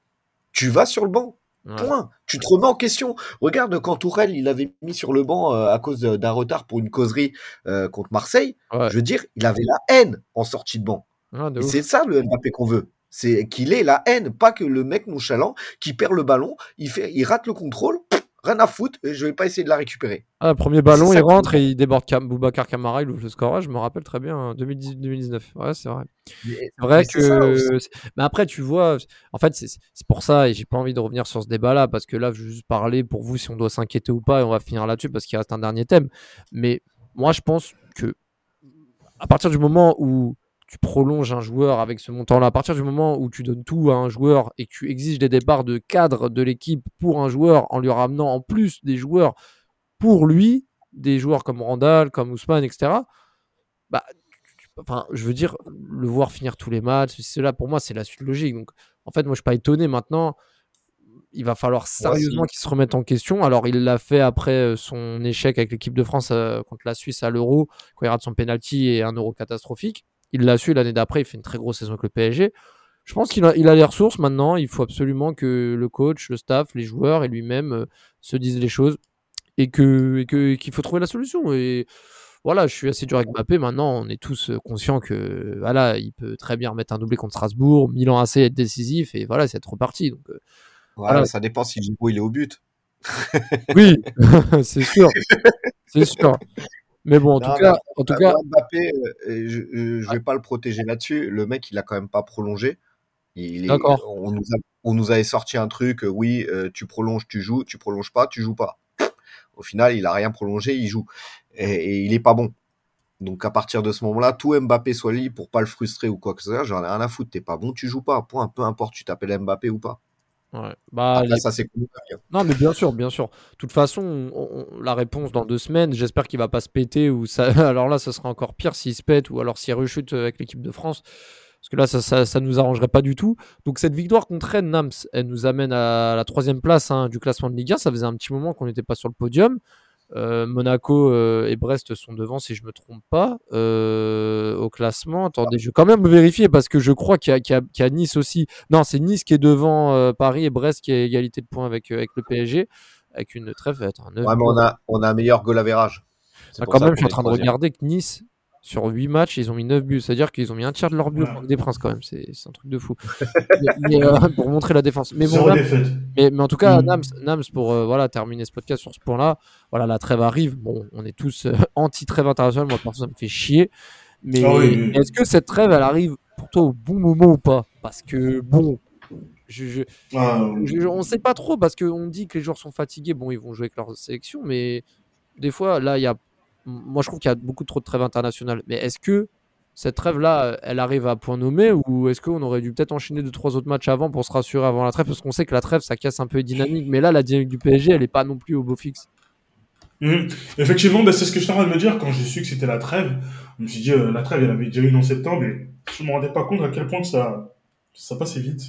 Tu vas sur le banc. Ouais. Point. Tu te remets en question. Regarde quand Tourelle, il avait mis sur le banc euh, à cause d'un retard pour une causerie euh, contre Marseille. Ouais. Je veux dire, il avait la haine en sortie de banc. Ah, de Et ouf. c'est ça le Mbappé qu'on veut. C'est qu'il ait la haine, pas que le mec nonchalant qui perd le ballon, il fait, il rate le contrôle, rien à foutre, je vais pas essayer de la récupérer. Ah, premier ballon, il rentre et il déborde Cam Boubacar Camara, il ouvre le score. Je me rappelle très bien, hein, 2018-2019. Ouais, c'est vrai. Mais- C'est vrai mais ça que. Mais après, tu vois, en fait, c'est c'est pour ça, et j'ai pas envie de revenir sur ce débat-là, parce que là, je vais juste parler pour vous si on doit s'inquiéter ou pas, et on va finir là-dessus, parce qu'il reste un dernier thème. Mais moi, je pense que à partir du moment où tu prolonges un joueur avec ce montant-là, à partir du moment où tu donnes tout à un joueur et que tu exiges des départs de cadre de l'équipe pour un joueur en lui ramenant en plus des joueurs pour lui, des joueurs comme Randall, comme Ousmane, etc. Bah, tu- tu- enfin, je veux dire, le voir finir tous les matchs, cela pour moi, c'est la suite logique. Donc, en fait, moi, je suis pas étonné maintenant. Il va falloir sérieusement qu'il se remette en question. Alors, il l'a fait après euh, son échec avec l'équipe de France euh, contre la Suisse à l'Euro, quand il rate son penalty et un Euro catastrophique. Il l'a su l'année d'après, il fait une très grosse saison avec le PSG. Je pense qu'il a, il a les ressources maintenant. Il faut absolument que le coach, le staff, les joueurs et lui-même euh, se disent les choses. et que qu'il faut trouver la solution. Et voilà, je suis assez dur avec Mbappé. Maintenant, on est tous euh, conscients que voilà, il peut très bien remettre un doublé contre Strasbourg, Milan AC être décisif et voilà, c'est reparti. Donc euh, Voilà. Ça dépend si Giroud il est au but. oui, c'est sûr, c'est sûr. Mais bon, en Non, tout cas, mais en tout Euh, cas, Mbappé, euh, je, je vais pas le protéger là-dessus. Le mec, il a quand même pas prolongé. Il est- D'accord. On nous, a- on nous avait sorti un truc. euh, oui, euh, tu prolonges, tu joues. Tu prolonges pas, tu joues pas. Au final, il a rien prolongé, il joue et, et il est pas bon. Donc à partir de ce moment-là, tout Mbappé soit libre pour pas le frustrer ou quoi que ce soit. J'en ai rien à foutre. T'es pas bon, tu joues pas. Point. Peu importe, tu t'appelles Mbappé ou pas. Ouais. bah, Après, les- ça c'est cool. hein. Non, mais bien sûr, bien sûr. De toute façon, on- on- la réponse dans deux semaines, j'espère qu'il va pas se péter ou ça. Alors là, ça sera encore pire s'il se pète ou alors s'il rechute avec l'équipe de France. Parce que là, ça, ça, ça nous arrangerait pas du tout. Donc cette victoire contre Rennes, Nams, elle nous amène à la troisième place hein, du classement de Ligue 1. Ça faisait un petit moment qu'on n'était pas sur le podium. Euh, Monaco euh, et Brest sont devant, si je me trompe pas, euh, au classement. Attendez, je vais quand même vérifier parce que je crois qu'il y, a- y a- y a Nice aussi. Non, c'est Nice qui est devant Paris et Brest qui à égalité de points avec, avec le PSG, avec une trêve. Attends, Ouais, mais on a, on a un meilleur goal average. Ah, pour quand même, je suis en train de regarder que Nice, sur 8 matchs, ils ont mis 9 buts. C'est-à-dire qu'ils ont mis un tiers de leur but Ouais. Des Princes, quand même. C'est un truc de fou. mais, euh, pour montrer la défense. Mais bon, mais, mais en tout cas, Mm. Nams, Nams, pour euh, voilà, terminer ce podcast sur ce point-là, voilà, la trêve arrive. Bon, on est tous euh, anti-trêve internationale. Moi, perso, ça me fait chier. Mais Ah oui, oui. est-ce que cette trêve, elle arrive pour toi au bon moment ou pas? Parce que, bon, je, je- Ah, je- on ne sait pas trop parce qu'on dit que les joueurs sont fatigués. Bon, ils vont jouer avec leur sélection, mais des fois, là, il y a. Moi, je trouve qu'il y a beaucoup trop de trêves internationales. Mais est-ce que cette trêve-là, elle arrive à point nommé ou est-ce qu'on aurait dû peut-être enchaîner deux, trois autres matchs avant pour se rassurer avant la trêve? Parce qu'on sait que la trêve, ça casse un peu les dynamiques. Mais là, la dynamique du PSG, elle n'est pas non plus au beau fixe. Mhm. Effectivement, bah, c'est ce que je suis en train de me dire quand j'ai su que c'était la trêve. Je me suis dit, euh, la trêve, elle avait déjà eu en septembre et je me rendais pas compte à quel point ça, passait vite.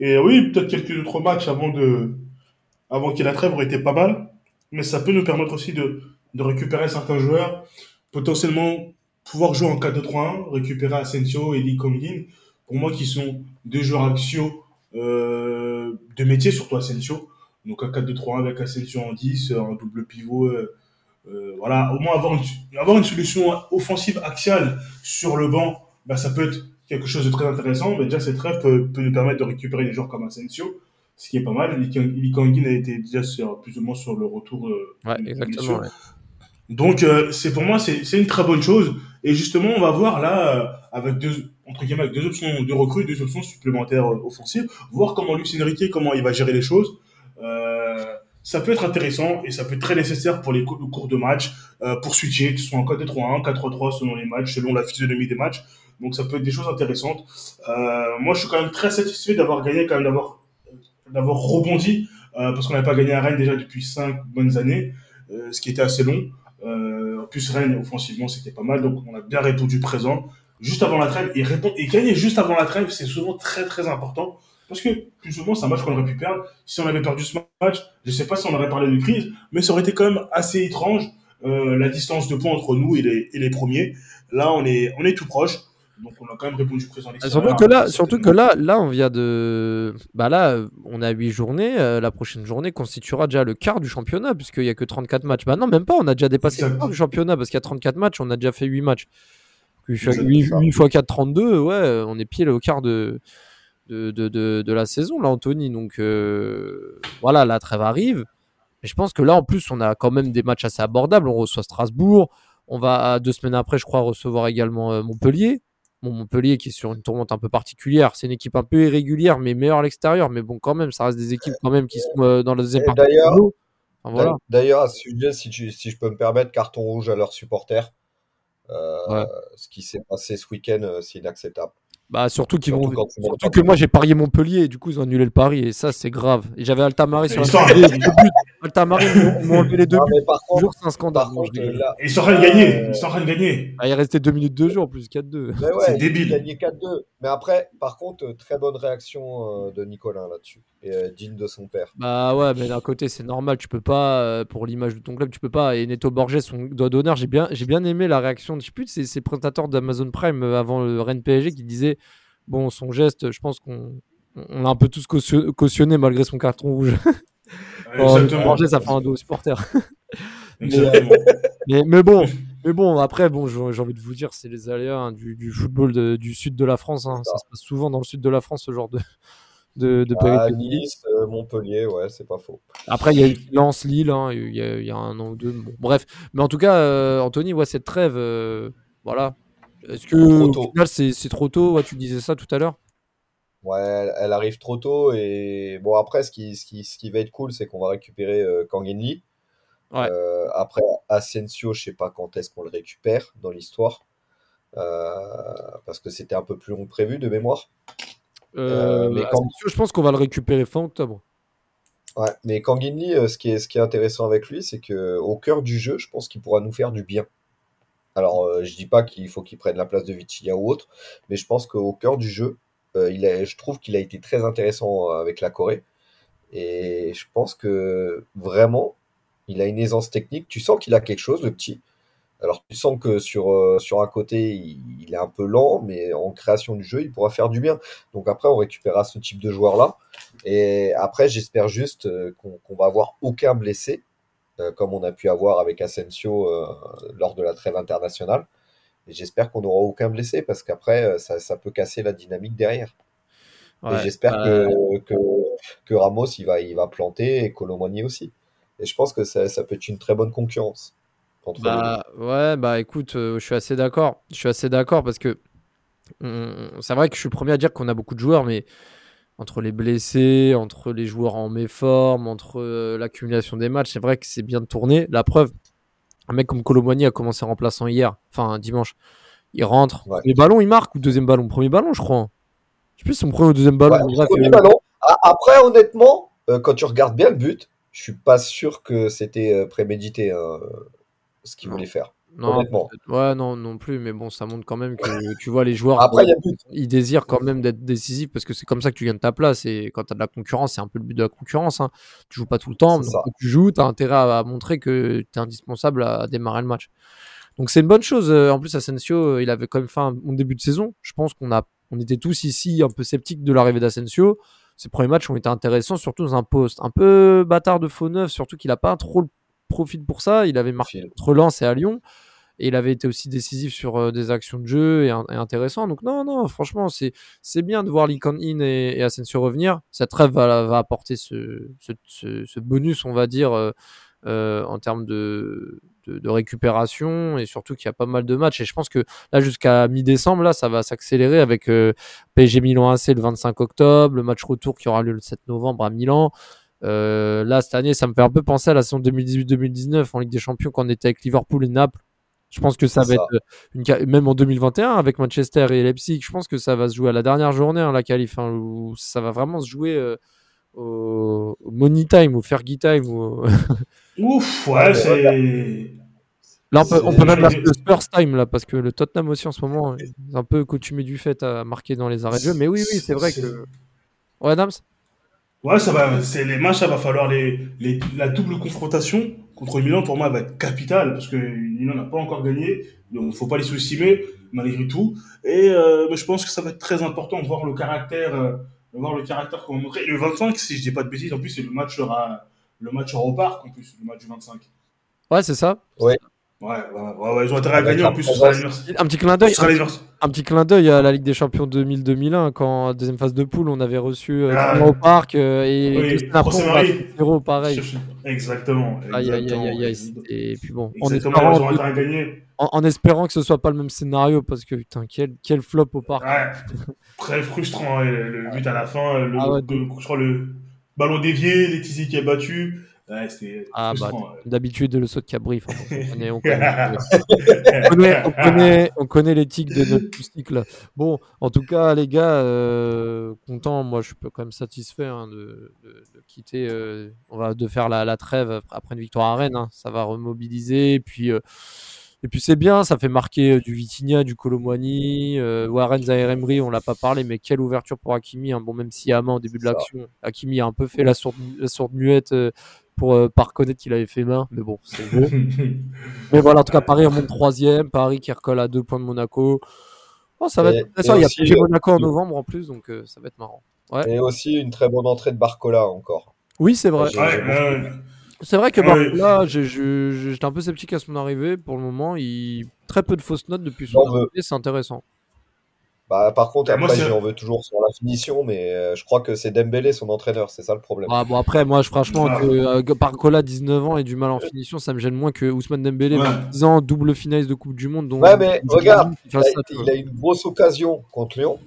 Et oui, peut-être quelques autres matchs avant avant qu'il y ait la trêve aurait été pas mal, mais ça peut nous permettre aussi de, de récupérer certains joueurs, potentiellement pouvoir jouer en 4-2-3-1, récupérer Asensio et Lee Kongin, pour moi qui sont deux joueurs axiaux euh, de métier, surtout Asensio. Donc un 4-2-3-1 avec Asensio en 10, un double pivot. euh, euh, voilà, au moins avoir une, avoir une solution offensive axiale sur le banc, bah, ça peut être quelque chose de très intéressant. Mais déjà, cette trêve peut, peut nous permettre de récupérer des joueurs comme Asensio, ce qui est pas mal. Lee Kang- Lee Kangin a été déjà sur, plus ou moins sur le retour. Ouais, exactement. ouais. Donc, euh, c'est pour moi, c'est une très bonne chose. Et justement, on va voir là, euh, avec deux, entre guillemets, avec deux options de recrues, deux options supplémentaires euh, offensives, voir comment Luis Enrique, comment il va gérer les choses. Euh, ça peut être intéressant et ça peut être très nécessaire pour les cou- le cours de match, euh, pour switcher, que ce soit en 4-2-3-1, 4-3-3 selon les matchs, selon la physionomie des matchs. Donc, ça peut être des choses intéressantes. Euh, moi, je suis quand même très satisfait d'avoir gagné, quand même, d'avoir d'avoir rebondi, euh, parce qu'on n'avait pas gagné à Rennes déjà depuis cinq bonnes années, euh, ce qui était assez long. Euh, en plus, Rennes, offensivement, c'était pas mal, donc on a bien répondu présent juste avant la trêve. Et, répondre, et gagner juste avant la trêve, c'est souvent très très important. Parce que plus souvent, c'est un match qu'on aurait pu perdre. Si on avait perdu ce match, je sais pas si on aurait parlé de crise, mais ça aurait été quand même assez étrange, euh, la distance de points entre nous et les, et les premiers. Là, on est, on est tout proche. Donc on a quand même répondu présent. Surtout que là, surtout que là, là, on vient de. Bah là, on a 8 journées. euh, la prochaine journée constituera déjà le quart du championnat, puisqu'il n'y a que 34 matchs. Bah non, même pas, on a déjà dépassé le quart du championnat, parce qu'il y a 34 matchs, on a déjà fait 8 matchs. Exactement 8, ça. x 4, 32, ouais, on est pile au quart de, de, de, de, de la saison, là, Anthony. Donc euh, voilà, la trêve arrive. Mais je pense que là, en plus, on a quand même des matchs assez abordables. On reçoit Strasbourg. On va, deux semaines après, je crois, recevoir également euh, Montpellier. Bon, Montpellier qui est sur une tourmente un peu particulière. C'est une équipe un peu irrégulière, mais meilleure à l'extérieur. Mais bon, quand même, ça reste des équipes quand même qui sont euh, dans la deuxième partie. d'ailleurs- du tableau. Enfin, voilà. D'ailleurs, à ce sujet, si, tu- si je peux me permettre, carton rouge à leurs supporters. Euh, Ouais. Ce qui s'est passé ce week-end, euh, c'est inacceptable. Bah, surtout qu'ils Surtout vont. Surtout que moi j'ai parié Montpellier et du coup ils ont annulé le pari et ça c'est grave. Et j'avais Altamari sur la télé, deux buts. Altamari ils m'ont- enlevé les deux buts. mais par contre, Toujours c'est un scandale. contre là, Ils sont en train de gagner. Euh, Ils sont en train de gagner. Ah, il restait deux minutes de jeu en plus 4-2. mais ouais, C'est il débile. a gagné 4-2. Mais après, par contre, euh, très bonne réaction euh, de Nicolas là-dessus. Et euh, digne de son père. Bah ouais, mais d'un côté c'est normal, tu peux pas pour l'image de ton club, tu peux pas. Et Neto Borges, son doigt d'honneur, j'ai bien, j'ai bien aimé la réaction. Je sais plus, c'est ces présentateurs d'Amazon Prime avant le Rennes PSG qui disaient bon son geste, je pense qu'on on l'a un peu tous caution- cautionné malgré son carton rouge. Oh, ça fait un dos aux supporters. Exactement. Mais, mais bon, mais bon, après, bon, j'ai envie de vous dire, c'est les aléas hein, du, du football de- du sud de la France. hein. Ça se passe souvent dans le sud de la France, ce genre de, de, de Ah, péripéties. Nice, euh, Montpellier, ouais, c'est pas faux. Après, il y a eu Lens, Lille, hein, il y, a- il y a un an ou deux. Bon, bref, mais en tout cas, euh, Anthony, ouais, cette trêve, euh, voilà. Est-ce que au final, c'est c'est trop tôt? Ouais, tu disais ça tout à l'heure. Ouais, elle, elle arrive trop tôt et bon après ce qui, ce qui, ce qui va être cool c'est qu'on va récupérer euh, Kang. Ouais. Euh, après Asensio, je sais pas quand est-ce qu'on le récupère dans l'histoire euh, parce que c'était un peu plus long que prévu de mémoire. Euh, mais Asensio, je pense qu'on va le récupérer fin octobre. Ouais, mais Kang In Lee, euh, ce qui est, ce qui est intéressant avec lui, c'est que au cœur du jeu, je pense qu'il pourra nous faire du bien. Alors, euh, je dis pas qu'il faut qu'il prenne la place de Vitinha ou autre, mais je pense qu'au cœur du jeu, euh, il je trouve qu'il a été très intéressant euh, avec la Corée. Et je pense que vraiment, il a une aisance technique. Tu sens qu'il a quelque chose, le petit. Alors, tu sens que sur, sur un côté, il, est un peu lent, mais en création du jeu, il pourra faire du bien. Donc après, on récupérera ce type de joueur-là. Et après, j'espère juste qu'on va avoir aucun blessé, comme on a pu avoir avec Asensio euh, lors de la trêve internationale. Et j'espère qu'on n'aura aucun blessé, parce qu'après, euh, ça, ça peut casser la dynamique derrière. Ouais, j'espère euh, que, que, que Ramos, il va, il va planter, et Colomani aussi. Et je pense que ça, ça peut être une très bonne concurrence entre les deux. Bah ouais, bah écoute, euh, je suis assez d'accord. Je suis assez d'accord parce que c'est vrai que je suis le premier à dire qu'on a beaucoup de joueurs, mais entre les blessés, entre les joueurs en méforme, entre euh, l'accumulation des matchs, c'est vrai que c'est bien de tourner. La preuve, un mec comme Colomani a commencé remplaçant hier, enfin dimanche. Il rentre, Ouais. premier ballon, il marque ou deuxième ballon, premier ballon, je crois. Je sais plus son premier ou deuxième ballon. Ouais, mais bref, premier euh, ballon. Après, honnêtement, euh, quand tu regardes bien le but, je suis pas sûr que c'était prémédité hein, ce qu'il voulait faire. Non, honnêtement. ouais, non, non plus, mais bon, ça montre quand même que tu vois les joueurs. Après, y a ils désirent quand même d'être décisifs parce que c'est comme ça que tu gagnes ta place. Et quand tu as de la concurrence, c'est un peu le but de la concurrence. Hein. Tu joues pas tout le temps. Ça. quand tu joues, tu as intérêt à, à montrer que tu es indispensable à, à démarrer le match. Donc c'est une bonne chose. Euh, En plus, Asensio, euh, il avait quand même fait un bon début de saison. Je pense qu'on a, on était tous ici un peu sceptiques de l'arrivée d'Asensio. Ses premiers matchs ont été intéressants, surtout dans un poste un peu bâtard de faux neuf, surtout qu'il a pas trop le profil pour ça. Il avait marqué contre Lens et à Lyon. Et il avait été aussi décisif sur euh, des actions de jeu et, intéressant. Donc non, non, franchement, c'est bien de voir Lee In et, Asensio revenir. Cette trêve va, va apporter ce, bonus, on va dire, euh, euh, en termes de, récupération et surtout qu'il y a pas mal de matchs. Et je pense que là, jusqu'à mi-décembre, là, ça va s'accélérer avec PSG Milan AC le 25 octobre, le match retour qui aura lieu le 7 novembre à Milan. Euh, là, cette année, ça me fait un peu penser à la saison 2018-2019 en Ligue des Champions quand on était avec Liverpool et Naples. Je pense que ça va ça. être euh, une même en 2021 avec Manchester et Leipzig. Je pense que ça va se jouer à la dernière journée, hein, la qualif, hein, où ça va vraiment se jouer euh, au, money time, au Fergie time. Ou... Ouf, Ouais, c'est. Là, on peut, on peut même l'appeler le Spurs time là, parce que le Tottenham aussi en ce moment est un peu coutumé du fait à marquer dans les arrêts de jeu. Mais oui, oui, c'est vrai que. Ouais, Dams. Ouais, ça va. C'est les matchs, ça va falloir les, les la double confrontation contre Milan pour moi va être capitale parce que Milan n'a pas encore gagné, donc faut pas les sous-estimer malgré tout. Et euh, mais je pense que ça va être très important de voir le caractère, euh, de voir le caractère qu'on va montrer. Et le 25, si je dis pas de bêtises, en plus c'est le match sera le match sera au parc en plus, le match du 25. Ouais, c'est ça. Ouais, ouais, ouais, ouais, ils ont intérêt à gagner en plus. Un petit clin d'œil. Un petit clin d'œil à la Ligue des Champions 2000-2001 quand deuxième phase de poule on avait reçu euh, Ah. Au parc euh, et Oui, deux bat 0 pareil. Exactement. Aïe, aïe, aïe. Et puis bon, en Exactement, ils ont espérant, intérêt à gagner. en, en espérant que ce soit pas le même scénario parce que putain, quel, quel flop au parc. Ouais, très frustrant, ouais, le but à la fin, le, Ah ouais. le- je crois le ballon dévié, Letizy qui a battu. Ouais, Ah, bah. D'habitude, le saut de cabri. enfin, on, connaît, on, connaît, on, connaît, on, connaît, on connaît l'éthique de notre cycle. Bon, en tout cas, les gars, euh, content. Moi, je suis quand même satisfait hein, de, de- de quitter. euh, on va de faire la, la trêve après- une victoire à Rennes. hein. Ça va remobiliser. Et puis, euh, et puis c'est bien. Ça fait marquer du Vitinha, du Colomwani, euh, Warren Zaire Emery. On l'a pas parlé, mais quelle ouverture pour Hakimi. hein. Bon, même si Yama au début de l'action, Hakimi a un peu fait la sourde, la sourde muette. euh, pour euh, pas reconnaître qu'il avait fait main, mais bon, c'est beau. Mais voilà, en tout cas, Paris remonte troisième, Paris qui recolle à deux points de Monaco. Oh, ça va Et- être intéressant. et Il y a aussi, PSG euh, Monaco en novembre en plus, donc euh, ça va être marrant. Et aussi une très bonne entrée de Barcola encore. Oui, c'est vrai. Ouais, C'est vrai que Ah. Barcola, j'étais un peu sceptique à son arrivée. Pour le moment, il très peu de fausses notes depuis son arrivée, c'est intéressant. Bah, par contre, moi, après, j'en veux toujours sur la finition, mais euh, je crois que c'est Dembélé son entraîneur, c'est ça le problème. Ah, bon, après, moi, je, franchement, Ah. que euh, Barcola, 19 ans, et du mal en finition, ça me gêne moins que Ousmane Dembélé, Ouais. 10 ans, double finaliste de Coupe du Monde. dont- Ouais, mais regarde, qui Il a, ça, tu vois. il a une grosse occasion contre Lyon,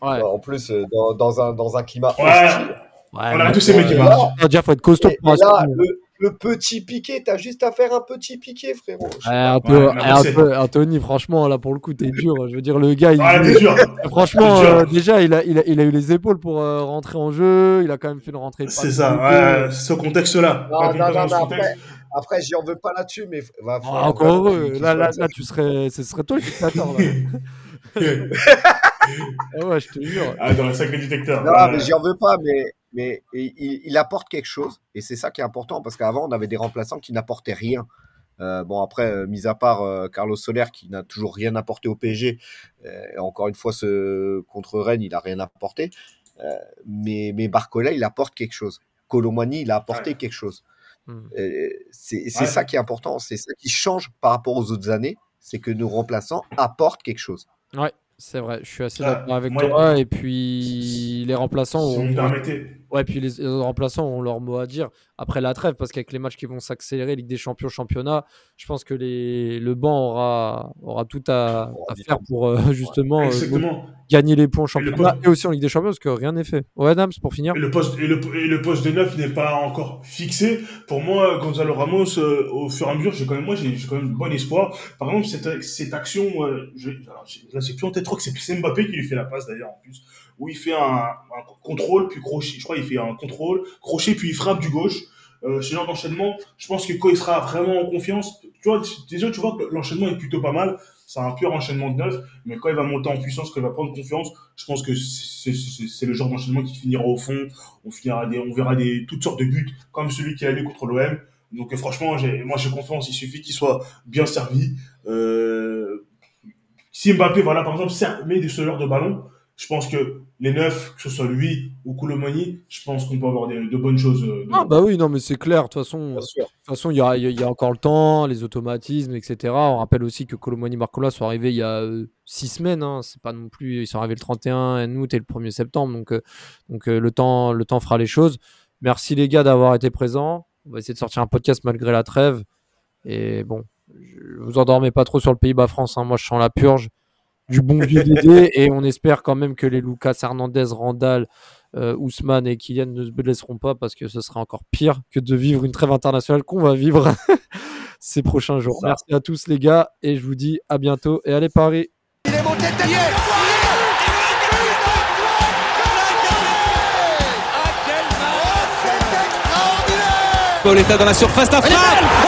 Ouais. en plus euh, dans, dans un, dans un climat Ouais. hostile. Ouais, On a tous aimé qui Et marche. là, Ah, déjà, faut être costaud et- pour et là, assumer. le, le petit piqué, t'as juste à faire un petit piqué, frérot. Sais Ouais, Ouais, Anto- Anthony, franchement, là, pour le coup, t'es dur. Je veux dire, le gars, il. Ah, t'es dur. Franchement, dur. euh, déjà, il a, il, a, il a eu les épaules pour euh, rentrer en jeu. Il a quand même fait une rentrée. C'est ça, ouais, ce contexte-là. Non, non, non, contexte- Après, j'y en veux pas là-dessus, mais va Ah, encore heureux. Là, là, là, tu serais, ce serait toi le dictateur. Là. Ah ouais, je te jure. Ah, dans le sacré détecteur. Non, mais j'y en veux pas, mais, mais il, apporte quelque chose. Et c'est ça qui est important, parce qu'avant, on avait des remplaçants qui n'apportaient rien. Euh, bon, après, euh, mis à part euh, Carlos Soler, qui n'a toujours rien apporté au PSG, euh, et encore une fois, ce, contre Rennes, il n'a rien apporté. Euh, mais, mais Barcola, il apporte quelque chose. Colomani, il a apporté Ouais. quelque chose. Euh, c'est Ouais. ça qui est important, c'est ça qui change par rapport aux autres années, c'est que nos remplaçants apportent quelque chose. Ouais, c'est vrai. Je suis assez Ah, d'accord avec moi- toi. Et puis, les remplaçants Si vous ont. me permettez. Ouais, puis les, les remplaçants ont leur mot à dire après la trêve, parce qu'avec les matchs qui vont s'accélérer, Ligue des Champions, Championnat, je pense que les, le banc aura, aura tout à, faire pour euh, justement euh, gagner les points en championnat et aussi en Ligue des Champions, parce que rien n'est fait. Ouais, Dams, pour finir. Et le poste, et le, et le poste de neuf n'est pas encore fixé. Pour moi, Gonzalo Ramos, euh, au fur et à mesure, j'ai quand même, moi, j'ai quand même bon espoir. Par exemple, cette, cette action, je, alors, là, j'ai plus en tête, crois que c'est Mbappé qui lui fait la passe d'ailleurs, en plus, où il fait un, contrôle, puis crochet. Je crois qu'il fait un contrôle, crochet, puis il frappe du gauche. Euh, ce genre d'enchaînement, je pense que quand il sera vraiment en confiance, tu vois, déjà, tu vois que l'enchaînement est plutôt pas mal. C'est un pur enchaînement de neuf, mais quand il va monter en puissance, quand il va prendre confiance, je pense que c'est le genre d'enchaînement qui finira au fond. On, finira des, on verra des, toutes sortes de buts, comme celui qu'il a eu contre l'OM. Donc euh, franchement, moi j'ai confiance, il suffit qu'il soit bien servi. Euh, si Mbappé, voilà, par exemple, met des sonneurs de ballon, je pense que les neufs, que ce soit lui ou Koulibaly, je pense qu'on peut avoir des- de bonnes choses. euh, Ah bah oui, non mais c'est clair, de toute façon, Bien de sûr. toute façon, il y a, y encore le temps, les automatismes, etc. On rappelle aussi que Colomani Marcola sont arrivés il y a euh, six semaines, hein. c'est pas non plus, ils sont arrivés le 31 août et le 1er septembre, donc, euh, donc euh, le, temps, le temps fera les choses. Merci les gars d'avoir été présents. On va essayer de sortir un podcast malgré la trêve. Et bon, je, vous endormez pas trop sur le Pays-Bas-France, hein. moi je sens la purge du bon vieux Dédé et on espère quand même que les Lucas Hernandez, Randall, euh, Ousmane et Kylian ne se blesseront pas parce que ce sera encore pire que de vivre une trêve internationale qu'on va vivre ces prochains jours. Ça. Merci à tous les gars et je vous dis à bientôt et allez Paris. Il est monté de tête. Pauletta dans la surface but Oh